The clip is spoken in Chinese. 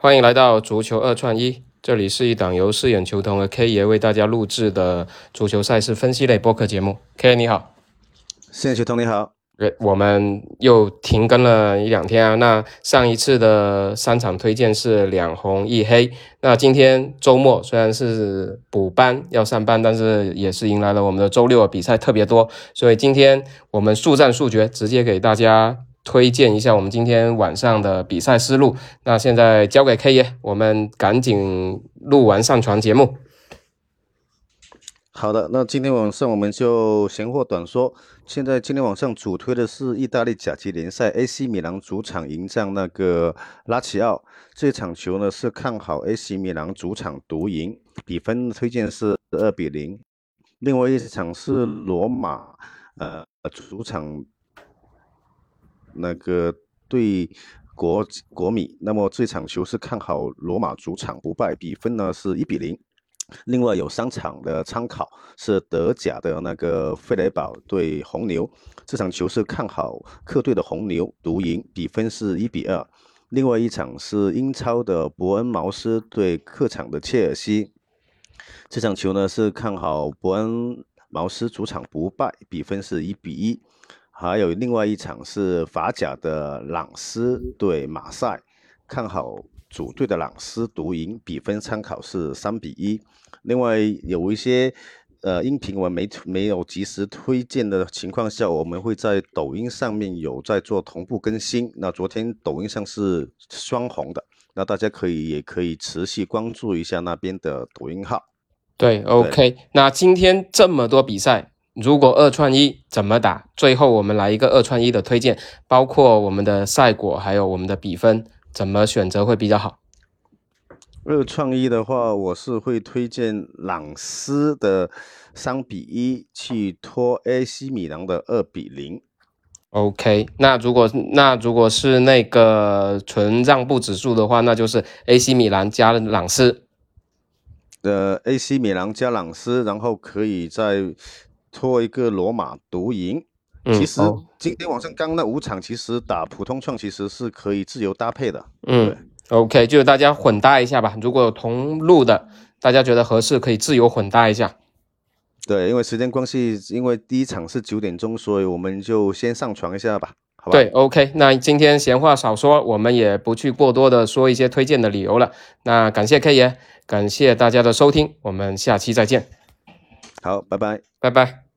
欢迎来到足球二串一，这里是一档由饰演球童和 K 爷为大家录制的足球赛事分析类播客节目。K 爷你好，饰演球童你好。呃，我们又停更了一两天啊。那上一次的三场推荐是两红一黑，那今天周末虽然是补班要上班，但是也是迎来了我们的周六比赛特别多，所以今天我们速战速决，直接给大家。推荐一下我们今天晚上的比赛思路。那现在交给 K 爷，我们赶紧录完上传节目。好的，那今天晚上我们就闲话短说。现在今天晚上主推的是意大利甲级联赛，AC 米兰主场迎战那个拉齐奥。这场球呢是看好 AC 米兰主场独赢，比分推荐是二比零。另外一场是罗马，呃，主场。那个对国国米，那么这场球是看好罗马主场不败，比分呢是一比零。另外有三场的参考是德甲的那个费雷堡对红牛，这场球是看好客队的红牛独赢，比分是一比二。另外一场是英超的伯恩茅斯对客场的切尔西，这场球呢是看好伯恩茅斯主场不败，比分是一比一。还有另外一场是法甲的朗斯对马赛，看好主队的朗斯独赢，比分参考是三比一。另外有一些呃音频我们没没有及时推荐的情况下，我们会在抖音上面有在做同步更新。那昨天抖音上是双红的，那大家可以也可以持续关注一下那边的抖音号。对，OK。那今天这么多比赛。如果二串一怎么打？最后我们来一个二串一的推荐，包括我们的赛果，还有我们的比分，怎么选择会比较好？二串一的话，我是会推荐朗斯的三比一去拖 AC 米兰的二比零。OK，那如果那如果是那个纯让步指数的话，那就是 AC 米兰加朗斯。呃，AC 米兰加朗斯，然后可以在。拖一个罗马独赢，其实今天晚上刚那五场，其实打普通创其实是可以自由搭配的。嗯，OK，就是大家混搭一下吧。如果有同路的，大家觉得合适，可以自由混搭一下。对，因为时间关系，因为第一场是九点钟，所以我们就先上传一下吧。好吧。对，OK，那今天闲话少说，我们也不去过多的说一些推荐的理由了。那感谢 K 爷，感谢大家的收听，我们下期再见。好，拜拜，拜拜。